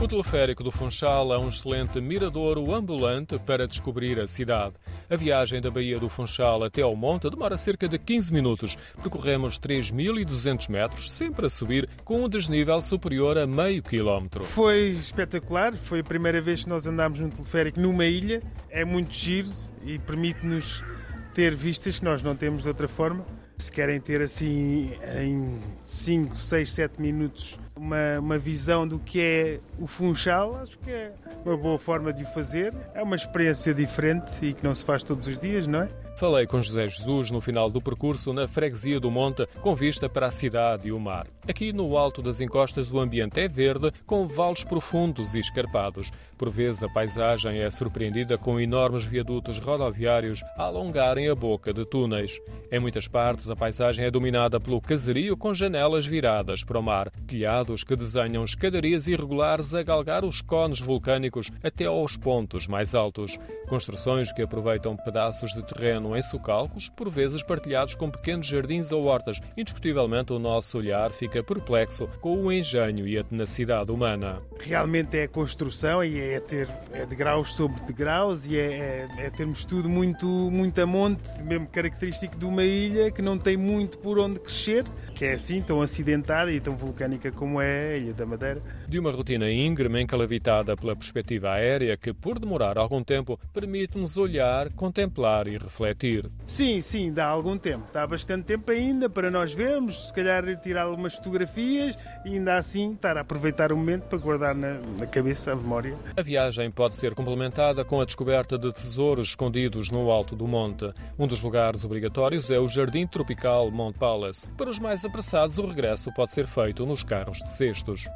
O teleférico do Funchal é um excelente miradouro ambulante para descobrir a cidade. A viagem da Baía do Funchal até ao monte demora cerca de 15 minutos. Percorremos 3.200 metros, sempre a subir, com um desnível superior a meio quilómetro. Foi espetacular, foi a primeira vez que nós andámos num teleférico numa ilha. É muito giro e permite-nos ter vistas que nós não temos de outra forma. Se querem ter assim em 5, 6, 7 minutos uma, uma visão do que é o Funchal, acho que é uma boa forma de o fazer. É uma experiência diferente e que não se faz todos os dias, não é? Falei com José Jesus no final do percurso na freguesia do Monte, com vista para a cidade e o mar. Aqui no alto das encostas o ambiente é verde, com vales profundos e escarpados. Por vezes a paisagem é surpreendida com enormes viadutos rodoviários a alongarem a boca de túneis. Em muitas partes a paisagem é dominada pelo caserio com janelas viradas para o mar, telhados que desenham escadarias irregulares a galgar os cones vulcânicos até aos pontos mais altos. Construções que aproveitam pedaços de terreno em socalcos, por vezes partilhados com pequenos jardins ou hortas. Indiscutivelmente, o nosso olhar fica perplexo com o engenho e a tenacidade humana. Realmente é a construção e é ter é degraus sobre degraus e é, é, é termos tudo muito, muito a monte, mesmo característico de uma ilha que não tem muito por onde crescer, que é assim tão acidentada e tão vulcânica como é a Ilha da Madeira. De uma rotina íngreme, encalavitada pela perspectiva aérea, que por demorar algum tempo permite-nos olhar, contemplar e refletir refletir. Sim, sim, dá algum tempo. Dá bastante tempo ainda para nós vermos, se calhar tirar algumas fotografias e ainda assim estar a aproveitar o momento para guardar na, na cabeça a memória. A viagem pode ser complementada com a descoberta de tesouros escondidos no alto do monte. Um dos lugares obrigatórios é o Jardim Tropical Mount Palace. Para os mais apressados, o regresso pode ser feito nos carros de cestos.